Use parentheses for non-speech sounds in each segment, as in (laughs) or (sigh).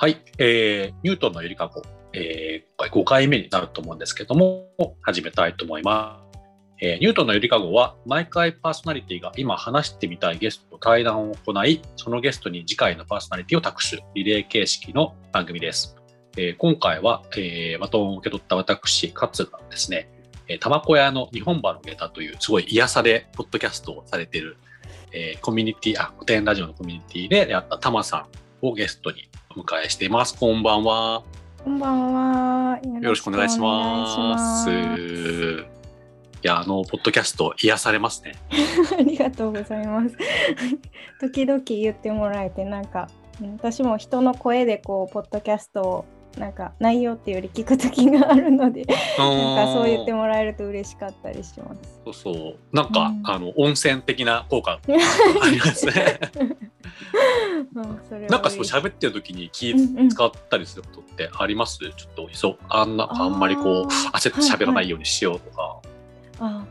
はい、えー、ニュートンのゆりかご、えー、今回5回目になると思うんですけども、始めたいと思います。えーニュートンのゆりかごは、毎回パーソナリティが今話してみたいゲストと対談を行い、そのゲストに次回のパーソナリティを託すリレー形式の番組です。えー今回は、えーバトンを受け取った私、勝がですね、えー、玉子屋の日本馬の下駄という、すごい癒さで、ポッドキャストをされている、えーコミュニティ、あ、古典ラジオのコミュニティでやった玉さんをゲストにお迎えしています。こんばんは。こんばんは。よよろしくお願いします。いや、あの、ポッドキャスト癒されますね。(laughs) ありがとうございます。(laughs) 時々言ってもらえて、なんか、うん私も人の声でこう、ポッドキャストを、なんか内容っていうより聞く時があるので、なんかそう言ってもらえると嬉しかったりします。そうそう。なんか、うんあの、温泉的な効果ありますね。(laughs) なんかそう喋ってる時に気うんうん使ったりすることってあります、ちょっとそうあんなあんまりこう焦って喋らないようにしようとか。あ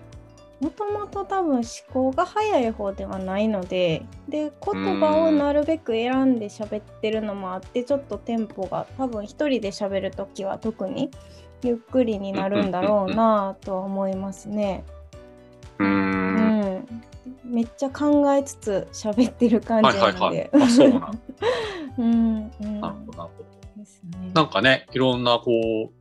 もともと多分思考が早い方ではないのでで言葉をなるべく選んで喋ってるのもあってちょっとテンポが多分一人で喋る時は特にゆっくりになるんだろうなとは思いますね。うんんめっちゃ考えつつ喋ってる感じはいはないので。はい。あ、そうなんだ。(laughs) うんうんなるほど、なるほど。ですね。なんかね、いろんなこう、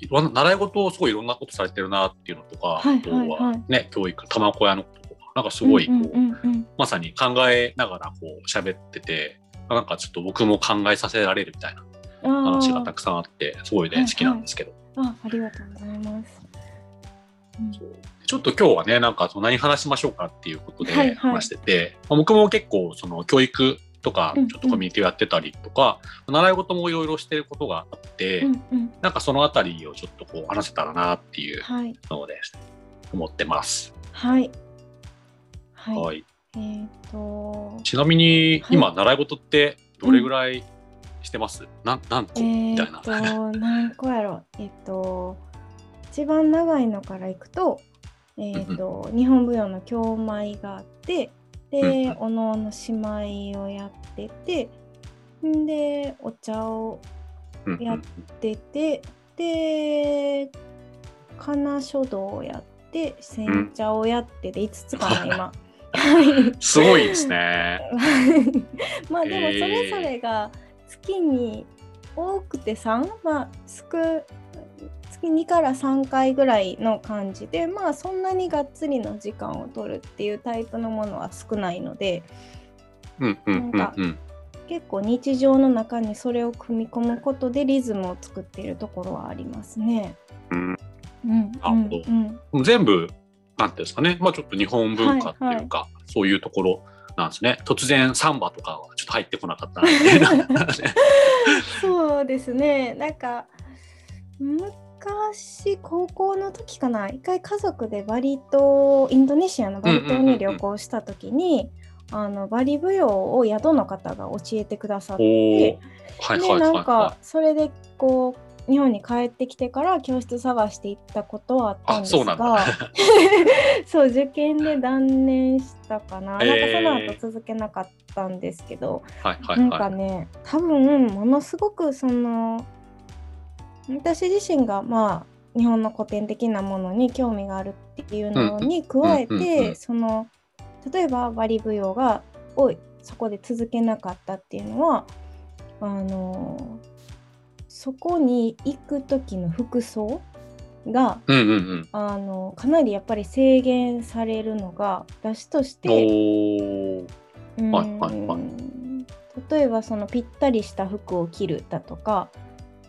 いろんな習い事をすごいいろんなことされてるなっていうのとか、はいあとはい。ははいね、教育、玉子屋のこととか、なんかすごいこう、うんうんうんうん。まさに考えながらこう喋ってて、なんかちょっと僕も考えさせられるみたいな話がたくさんあって、すごいね、はい好きなんですけど。あありがとうございます。うん。そう。ちょっと今日はね、なんか何話しましょうかっていうことではいはい。話してて、まあ僕も結構その教育とかうんうんちょっとコミュニティをやってたりとか、習い事もいろいろしてることがあって、うんうんなんかそのあたりをちょっとこう話せたらなっていうはいので思ってます。はい。はい。はい。えっ、と。ちなみにはい今習い事ってどれぐらいしてます？なん何個えみたいな。何個やろえっ、と、一番長いのからいくと、えっ、と、日本舞踊の京舞があって、うんで、おのおの姉妹をやってて、んで、お茶をやってて、で、金書道をやって、煎茶をやってで5つかな、今。はい。すごいですね。(laughs) まあでもそれぞれが月に多くて3まあ少月2から3回ぐらいの感じでまあそんなにがっつりの時間を取るっていうタイプのものは少ないのでうんうん。結構日常の中にそれを組み込むことでリズムを作っているところはありますね。うんうん全部なんていうんですかね、まあちょっと日本文化っていうか、そういうところなんですね。突然サンバとかはちょっと入ってこなかった。(laughs) (laughs) そうですねなんか昔高校の時かな一回家族でバリ島インドネシアのバリ島に旅行した時にあのバリ舞踊を宿の方が教えてくださって。はいはいでなんかそれでこう日本に帰ってきてから教室探して行ったことはあったんですがだそう (laughs) 受験で断念したかな,、えーなんかその後続けなかったんですけど、い。はいはいなんはい。かね多分ものすごくその私自身がまあ日本の古典的なものに興味があるっていうのに加えてその例えばバリ舞踊がをそこで続けなかったっていうのはあのそこに行く時の服装がうんうんうん。あのかなりやっぱり制限されるのが私として例えばそのぴったりした服を着るだとか、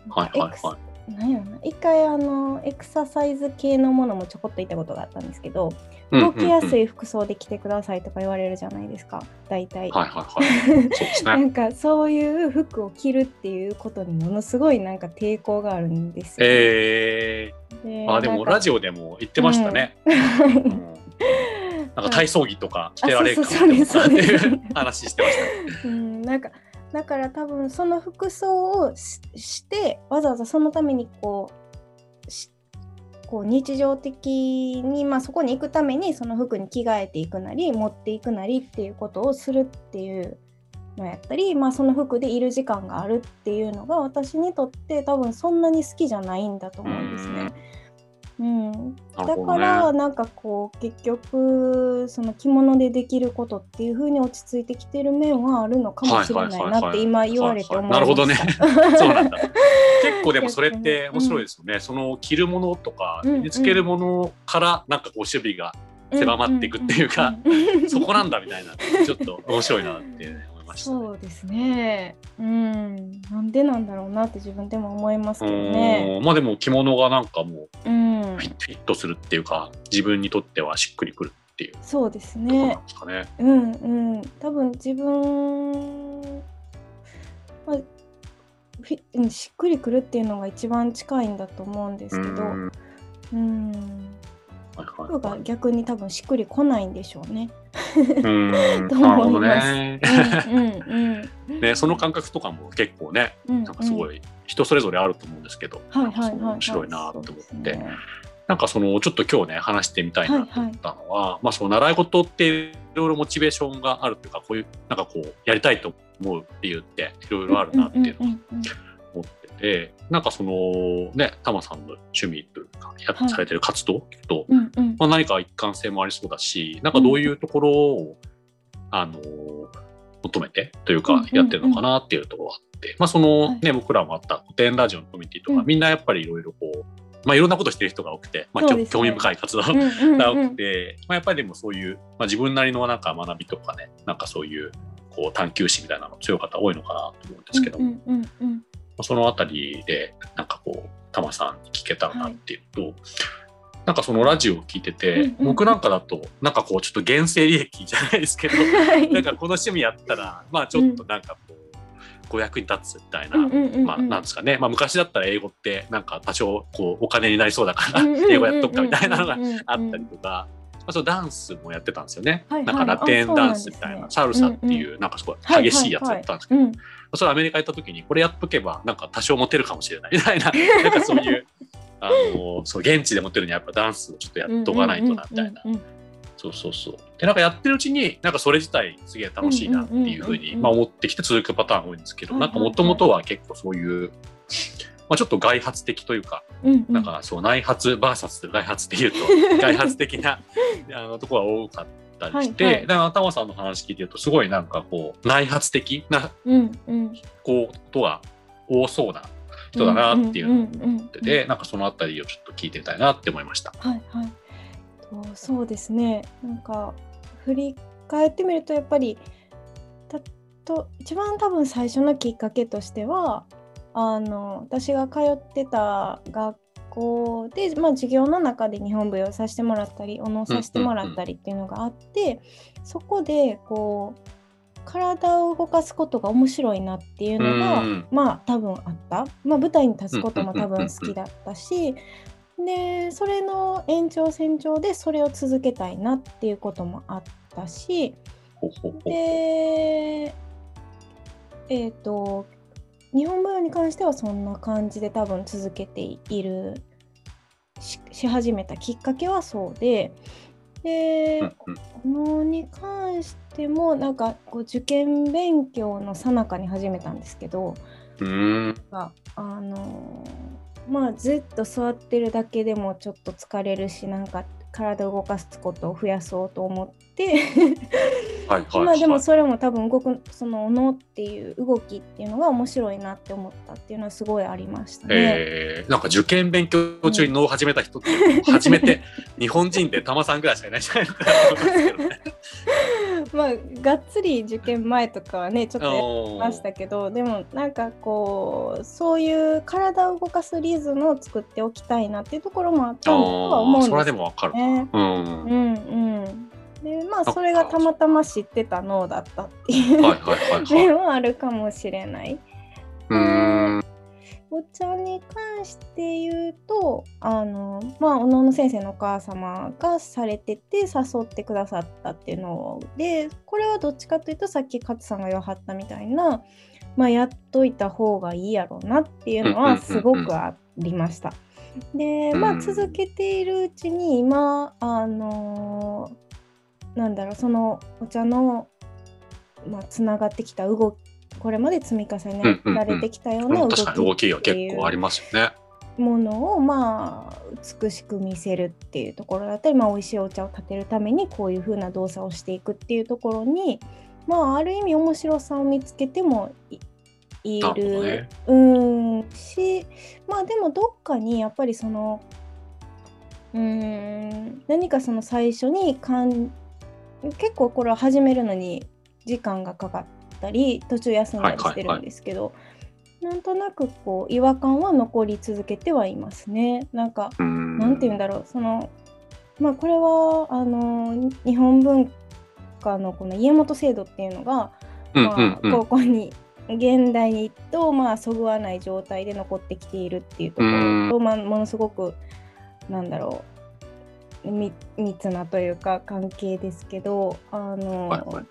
はいはいはなんやろな一回あのエクササイズ系のものもちょこっと行ったことがあったんですけどい。動きやすい服装で着てくださいとか言われるじゃないですか大体。はいはいはい。なね。(laughs) んかそういう服を着るっていうことにものすごいなんか抵抗があるんですよ。えでー、あでもラジオでも言ってましたね。うんなんか体操着とか着てられるかもっていう話してましたね。うん、なんかだから多分その服装をしてわざわざそのためにこうこう日常的に、まあ、そこに行くためにその服に着替えていくなり持っていくなりっていうことをするっていうのやったり、まあ、その服でいる時間があるっていうのが私にとって多分そんなに好きじゃないんだと思うんですね。うん、だからなんかこう結局その着物でできることっていう風に落ち着いてきてる面はあるのかもしれないなって今言われて思いました。なるほどね。そうなんだ。結構でもそれって面白いですよね。うん、その着るものとか身につけるものからなんかこう守備が狭まっていくっていうか、そこなんだみたいなちょっと面白いなって思いました、ね、そうですね。うん、なんでなんだろうなって自分でも思いますけどね。まあでも着物がなんかもうフィットするっていうか、自分にとってはしっくりくるっていうそうですね。ですかね。うんうん、多分自分、まあ、しっくりくるっていうのが一番近いんだと思うんですけど。うん。服が逆に多分しっくりこないんでしょうね。うん。(laughs) (laughs) と思います。ね (laughs) うんうんうん、ねその感覚とかも結構ね、うんうん、なんかすごい人それぞれあると思うんですけど、はいはいはい、面白いなと思って。ね、なんかそのちょっと今日ね話してみたいなと思ったのは、はいはい、まあその習い事っていろいろモチベーションがあるというかこういうなんかこうやりたいと思う理由っていろいろあるなっていうのを思ってて、なんかそのねタマさんの趣味というかや、はい、されてる活動？と、うんうん、まあ、何か一貫性もありそうだしなんかどういうところを、うん、あの求めてというかやってるのかなっていうところがあって、まあそのね、はい、僕らもあった古典ラジオのコミュニティとか、うん、みんなやっぱりいろいろこうまあ、いろんなことしてる人が多くて、まあ、ね、興味深い活動が多くて、まあ、やっぱりでもそういう、まあ、自分なりのなんか学びとかねなんかそういうこう探求心みたいなの強い方多いのかなと思うんですけど。も、うんうんうんうんそのあたりでなんかこうタマさんに聞けたらなっていうと、はい、なんかそのラジオを聞いてて、うんうん、僕なんかだとなんかこうちょっと原生利益じゃないですけど、(laughs) はい、なんかこの趣味やったらまあちょっとなんかこう、お役に立つみたいな、まあなんですかね、まあ、昔だったら英語ってなんか多少こうお金になりそうだから英語やっとくかみたいなのがあったりとか。まあ、そのダンスもやってたんですよね、はいはい、なんかラテンダンスみたいな、ね、サルサっていうなんかすごい激しいやつやったんですけど、それアメリカ行った時にこれやっとけばなんか多少モテるかもしれない。(laughs) みたいな。なんかそういうあのそう現地でモテるにはやっぱダンスをちょっとやっとかないとなみたいな。そうそうそう。でなんかやってるうちになんかそれ自体すげえ楽しいなっていうふうに思ってきて続くパターン多いんですけど、なんかもともとは結構そういう、まあ、ちょっと外発的というか、なんかそう内発 VS 外発っていうと (laughs) 外発的なあのところが多かった。ったりして、はい。はい、だからタマさんの話聞いてるとすごいなんかこう内発的なことが多そうな人だなっていうのを思っててなんかそのあたりをちょっと聞いてみたいなって思いました。はいはい、とそうですね。なんか振り返ってみるとやっぱりたと一番多分最初のきっかけとしてはあの私が通ってた学校で、まあ、授業の中で日本舞踊させてもらったりお能させてもらったりっていうのがあって、そこでこう体を動かすことが面白いなっていうのが、まあ多分あった、まあ、舞台に立つことも多分好きだったし、でそれの延長線上でそれを続けたいなっていうこともあったしでえっ、ー、と日本舞踊に関してはそんな感じで多分続けているし始めたきっかけはそうででこのに関してもなんかこう受験勉強のさなかに始めたんですけど、うん、あのまあずっと座ってるだけでもちょっと疲れるしなんか体を動かすことを増やそうと思ってはいはい、まあでもそれも多分動くそのおのっていう動きっていうのが面白いなって思ったっていうのはすごいありましたね。えー、なんか受験勉強中に脳を始めた人って、うん、初めて日本人で玉さんぐらいしかいないじゃないのかなと思いますけどね。(laughs) (laughs) まあがっつり受験前とかはねちょっとやってましたけどでもなんかこうそういう体を動かすリズムを作っておきたいなっていうところもあったとは思うんですよね。それでもわかる、うん、うんうん。でまあそれがたまたま知ってた脳だったっていう面はあるかもしれない。うんお茶に関して言うとあのまあおのの先生のお母様がされてて誘ってくださったっていうのでこれはどっちかというとさっき勝さんが言わはったみたいな、まあ、やっといた方がいいやろうなっていうのはすごくありました。でまあ続けているうちに今あのーなんだろうそのお茶のまあ、つながってきた動きこれまで積み重ねられてきたような動き確かに動きが結構ありますよね。ものをまあ美しく見せるっていうところだったり、まあ、美味しいお茶を立てるためにこういう風な動作をしていくっていうところにまあある意味面白さを見つけてもいる、ね、うんしまあでもどっかにやっぱりそのうん何かその最初にかん結構これは始めるのに時間がかかったり途中休んだりしてるんですけど、はいはいはいなんとなくこう違和感は残り続けてはいますね。なんかなんて言うんだろう。そのまあこれはあの日本文化のこの家元制度っていうのが、まあ、高校に現代とまあそぐわない状態で残ってきているっていうところと、まあ、ものすごくなんだろう密なというか関係ですけどあの、はいはい、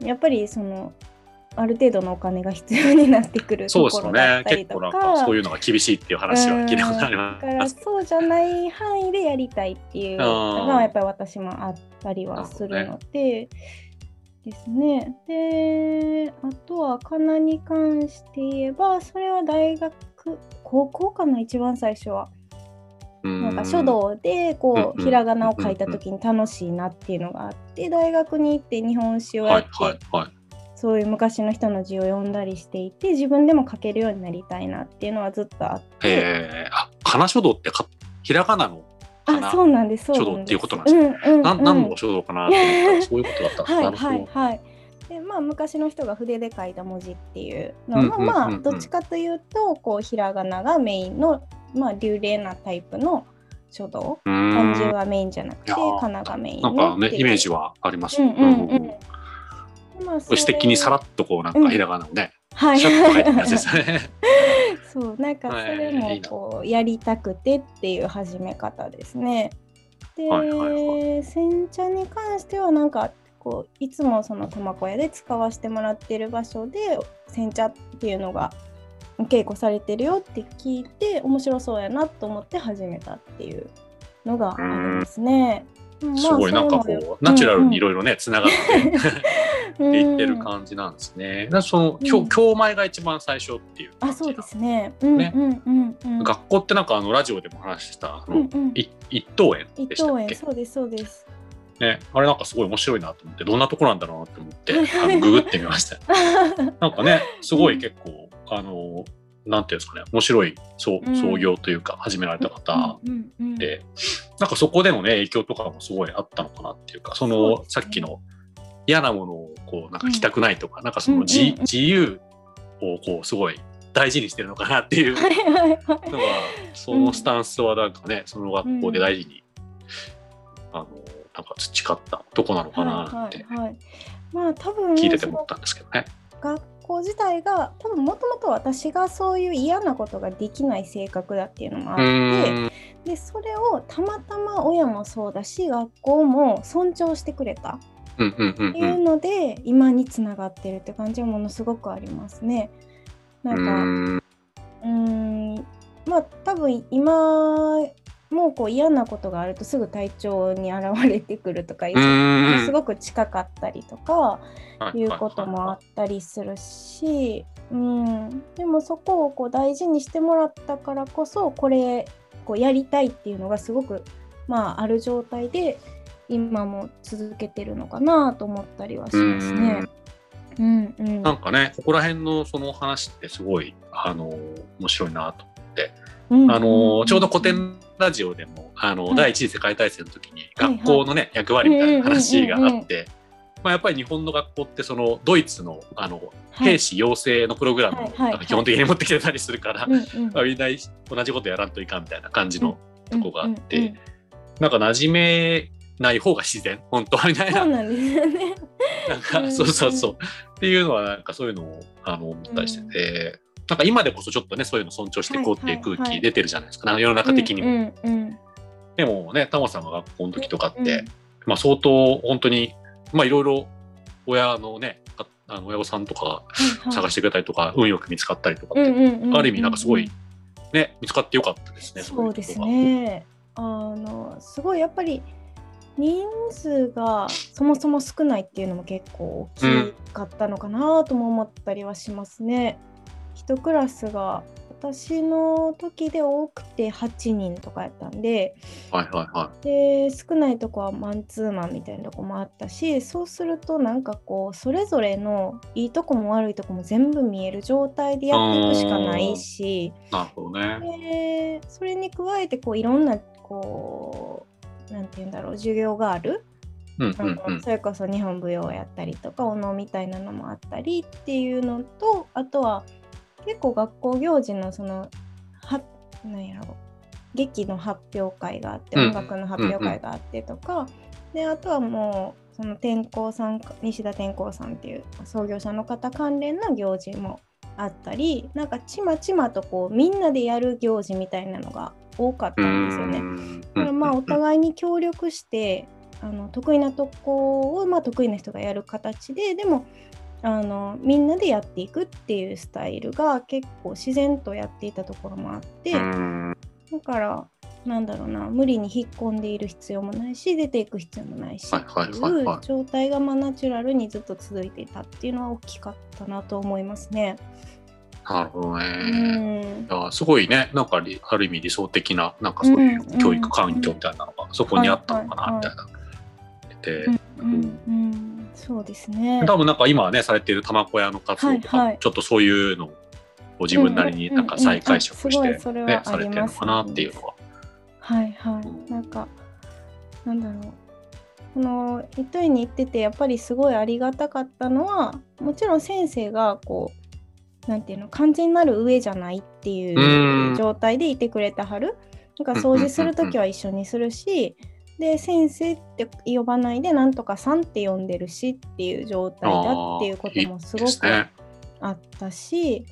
やっぱりそのある程度のお金が必要になってくるところだったりとか、そうですね、結構なんかそういうのが厳しいっていう話は聞いたことあります。だからそうじゃない範囲でやりたいっていうのがやっぱり私もあったりはするので。ですね。で、あとはかなに関して言えば、それは大学、高校かな、一番最初は。なんか書道でこうひらがなを書いた時に楽しいなっていうのがあって大学に行って日本史をやってそういう昔の人の字を読んだりしていて自分でも書けるようになりたいなっていうのはずっとあって。へあ、かな書道ってかひらがなのあ、そうなんです。書道っていうことなんですね。うんうん、な何の書道かなと思ったらそういうことだったはいはいはい。でまあ昔の人が筆で書いた文字っていうのは、まあどっちかというとこうひらがながメインのまあ流麗なタイプの書道。漢字はメインじゃなくてかながメインのなんかねイメージはあります。うんうんうん。まあ、素敵にさらっとこうなんかひらがなをね、うん、はい。そうなんかそれもこうやりたくてっていう始め方ですね。で、煎茶に関してはなんかこういつもその玉子屋で使わせてもらってる場所で煎茶っていうのが稽古されてるよって聞いて面白そうやなと思って始めたっていうのがありますね。すごいなんかこうナチュラルにいろいろねつながっていってる感じなんですね。だその今日今日前が一番最初っていうあそうですね。ね学校ってなんかあのラジオでも話したあの、一等園でしたっけ？そうですそうです。ね、あれなんかすごい面白いなと思ってどんなところなんだろうなと思ってあのググってみました。(laughs) なんかねすごい結構、あのなんていうんですかね面白い創創業というか始められた方で、なんかそこでのね影響とかもすごいあったのかなっていうかその、ね、さっきの嫌なものをこうなんか着たくないとか、うん、なんかその自,、自由をこうすごい大事にしてるのかなっていう。(laughs) のがそのスタンスはなんかねその学校で大事に、あのなんか培ったとこなのかなって、はいまあ多分聞いてて思ったんですけどね。学校自体が多分もともと私がそういう嫌なことができない性格だっていうのもあってでそれをたまたま親もそうだし学校も尊重してくれた。っていうので今につながってるって感じはものすごくありますね。なんかうん。まあ多分今もうこう嫌なことがあるとすぐ体調に現れてくるとかすごく近かったりとかいうこともあったりするし、うん、でもそこをこう大事にしてもらったからこそこれこうやりたいっていうのがすごく、まあ、ある状態で今も続けてるのかなと思ったりはしますね。うんうん、なんかねここら辺のその話ってすごいあの面白いなとうん。うん、あのちょうど古典ラジオでもあの、はい、第一次世界大戦の時に学校のね、はいはい、役割みたいな話があって。まあ、やっぱり日本の学校ってそのドイツのあの兵士養成のプログラムを基本的に持ってきてたりするから、みんな同じことやらんといかんみたいな感じのとこがあって、なんか馴染めない方が自然本当はみたいな。そうなんですよね。なんかそうそうそう。っていうのはなんかそういうのをあの思ったりしてて、なんか今でこそちょっとねそういうの尊重していこうっていう空気出てるじゃないですか、世の中的にも。でもねタマさんが学校の時とかって、うんうん、まあ、相当本当にまあいろいろ親のねあの親御さんとか探してくれたりとか、はいはい、運よく見つかったりとかって、ある意味なんかすごいね見つかってよかったですね。そうですねあのすごいやっぱり人数がそもそも少ないっていうのも結構大きかったのかなとも思ったりはしますね。一クラスが私の時で多くて8人とかやったんではいはいはで少ないとこはマンツーマンみたいなとこもあったしそうするとなんかこうそれぞれのいいとこも悪いとこも全部見える状態でやっていくしかないしい。なるほどね。でそれに加えてこういろんなこうなんて言うんだろう授業があるうんうんうん。それこそ日本舞踊をやったりとかお能みたいなのもあったりっていうのとあとは結構学校行事のそのはなんやろ。劇の発表会があって、うん。音楽の発表会があってとか、であとはもうその天功さん西田天功さんっていう創業者の方関連の行事もあったりなんかちまちまとこうみんなでやる行事みたいなのが多かったんですよね。ねだからまあお互いに協力してあの得意なとこをまあ得意な人がやる形ででもあのみんなでやっていくっていうスタイルが結構自然とやっていたところもあってだからなんだろうな無理に引っ込んでいる必要もないし出ていく必要もないしってはいう状態がまあナチュラルにずっと続いていたっていうのは大きかったなと思いますね。なるほどうね。ん。いやすごいね、なんかりある意味理想的な、なんかそういう教育環境みたいなのがそこにあったのかなみたいな。でうんうんそうですね。多分なんか今はね、されている玉子屋の活動とか、はいはいちょっとそういうのをご自分なりになんか再解釈して、ねは、されてるのかなっていうのは。はいはい。なんか、なんだろう。この糸井に行っててやっぱりすごいありがたかったのはもちろん先生がこうなんていうの完全なる上じゃないっていう状態でいてくれたはる。なんか掃除する時は一緒にするし、で先生って呼ばないでなんとかさんって呼んでるしっていう状態だっていうこともすごく。あったし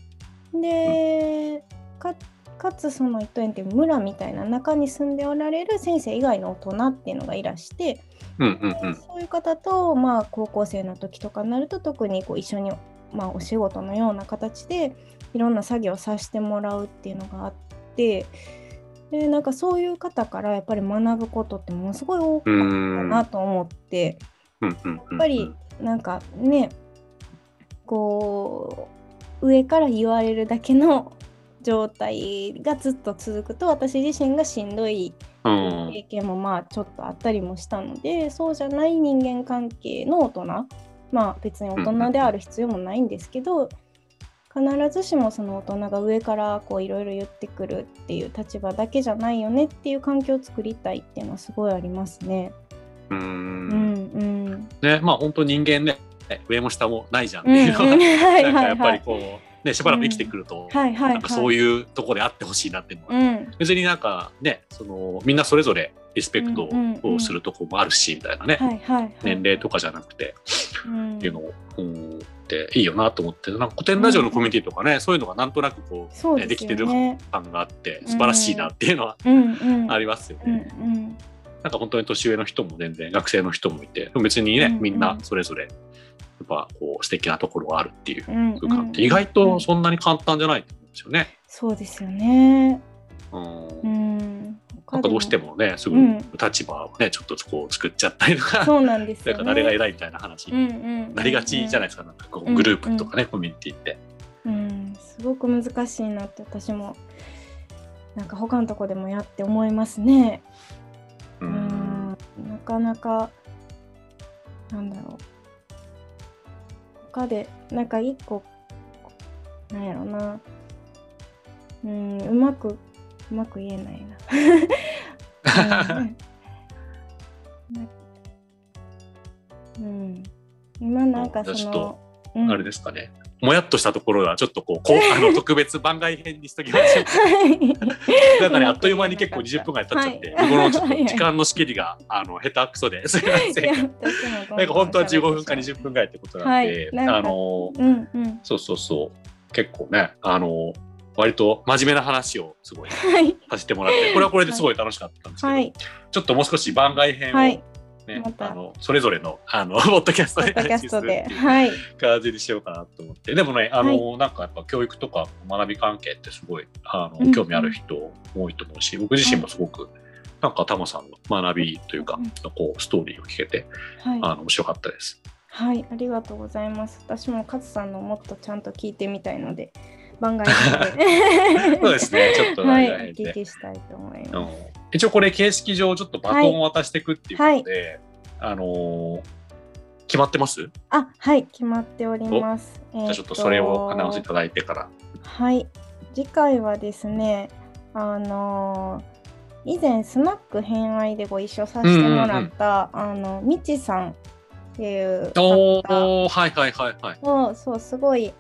でかかつその糸園って村みたいな中に住んでおられる先生以外の大人っていうのがいらして、うんうんうん。そういう方と、まあ、高校生の時とかになると特にこう一緒に、まあ、お仕事のような形でいろんな作業をさせてもらうっていうのがあってでなんかそういう方からやっぱり学ぶことってものすごい多かったなと思って。やっぱりなんかねこう上から言われるだけの状態がずっと続くと私自身がしんどいうん。経験もまあちょっとあったりもしたのでそうじゃない人間関係の大人まあ別に大人である必要もないんですけど必ずしもその大人が上からこういろいろ言ってくるっていう立場だけじゃないよねっていう環境を作りたいっていうのはすごいありますね。ううんんうん。ね、まあ本当人間ね、上も下もないじゃんっうんていうのは、うんはい (laughs) なんかやっぱはいはいりこう、ね、しばらく生きてくると、はいはいなんかそういうところであってほしいなっていう。のは、うん。別になんかね、そのみんなそれぞれリスペクトうんうんうん。をするとこもあるし、みたいなね、はいはいはい。年齢とかじゃなくて、うん。っていうのを、うん、っていいよなと思って、なんか古典ラジオのコミュニティとかね、そういうのがなんとなくこう、ね、そうでよですきてるね。感があって、素晴らしいなっていうのはうんうんありますようんね。うんなんか本当に年上の人も全然学生の人もいて、別にね、うんうん。みんなそれぞれ、やっぱこう素敵なところがあるっていううん空間って意外とそんなに簡単じゃないと思うんですよね。そうですよね。うんうん。なんかどうしてもね、すぐうん立場をね、ちょっとこう作っちゃったりとか、そうなんですね。(laughs) か誰が偉いみたいな話うんにうんなりがちじゃないですか、なんかこううんグループとかね、コミュニティって。うん、すごく難しいなって私もなんか他のとこでもやって思いますね。ううんん、なかなかなんだろう他でなんか一個なんやろなうんうまくうまく言えないな。(laughs) うんうん、今なんかその、うんあれですかね。もやっとしたところはちょっとこう、こうあの特別番外編にしときましょう。(laughs) なんかね、あっという間に結構20分ぐらい経っちゃって、はい。このちょっと時間の仕切りがあの下手くそで (laughs) すいません。なんか本当は15分か20分ぐらいってことなんで、はい。あのうんうん。そうそうそう。結構ねあの割と真面目な話をすごいはい。させてもらってこれはこれですごい楽しかったんですけど、はい。ちょっともう少し番外編をはいね、あのそれぞれのあの (laughs) ポッドキャストでポッドキャストで。配信するっていうはい。感じにしようかなと思って。でもねあの、なんかやっぱ教育とか学び関係ってすごいあの、うん興味ある人多いと思うし僕自身もすごくなんかタマさんの学びというか、うんこうストーリーを聞けて、はい。あの面白かったです。はい、ありがとうございます。私も勝さんのもっとちゃんと聞いてみたいので、番外編で。そうですねちょっとはい、お番外編で聞きしたいと思いうんます。一応これ形式上ちょっとバトンを渡していくっていうことで、あのー決まってます、あ、はい、決まっております。じじゃあちょっとそれをアナウンスいただいてから。はい、次回はですね、あのー以前スナック偏愛でご一緒させてもらった、あのみちさんっていうお方おはいはいはいはい。をそうすごい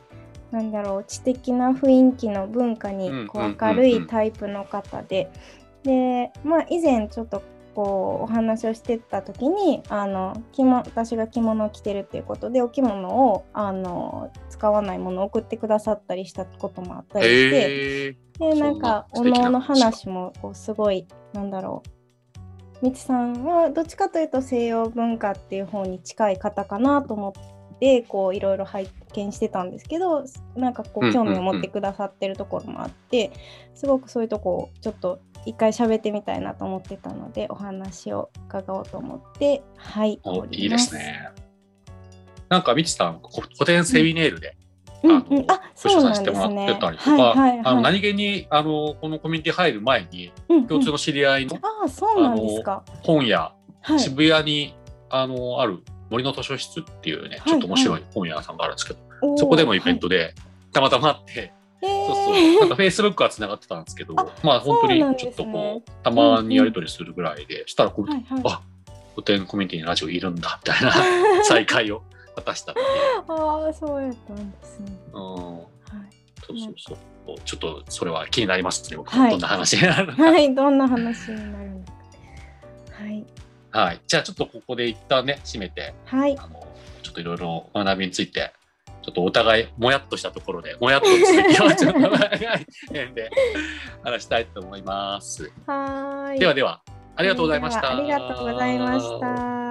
なんだろう知的な雰囲気の文化にこう明るいタイプの方で、でまあ以前ちょっとこうお話をしてた時にあの着物私が着物を着てるっていうことでお着物をあの使わないものを送ってくださったりしたこともあったりして。へえでなんかおそんな素敵な。のおの話もこうすごいなんだろうみちさんはどっちかというと西洋文化っていう方に近い方かなと思ってこういろいろ拝見してたんですけどなんかこうんうんううん。興味を持ってくださってるところもあって、すごくそういうとこをちょっと一回喋ってみたいなと思ってたのでお話を伺おうと思ってはいいいですね。なんかみちさんこ古典セミネイルで、うんあのうんあご一緒させてそうなんですね。もらってたりとか、はいはいはい。あの何気にあのこのコミュニティ入る前にうんうん。共通の知り合いのああそうなんですか。本屋、はい。渋谷にあのある森の図書室っていうね、はいちょっと面白い本屋さんがあるんですけど、おーそこでもイベントでたまたまあって、はい。そうそう、えーなんかフェイスブックはつながってたんですけど、あまあ本当にちょっとこう、たまにやり取りするぐらいで、したらこう、はいはい。あ古典コミュニティにラジオいるんだみたいな (laughs) 再会を果たしたっていう。ああ、そうやったんですね。うん。はそうそうそう。ちょっとそれは気になりますね、僕。はい。どんな話になるのい、か。はい、どんな話になるのか。はい、はい。じゃあちょっとここで一旦ね、締めて、はい、あのちょっといろいろ学びについて、ちょっとお互いもやっとしたところで、もやっとの続きをちょっと長い辺で話したいと思います。はーい。ではでは、ありがとうございました。ありがとうございました。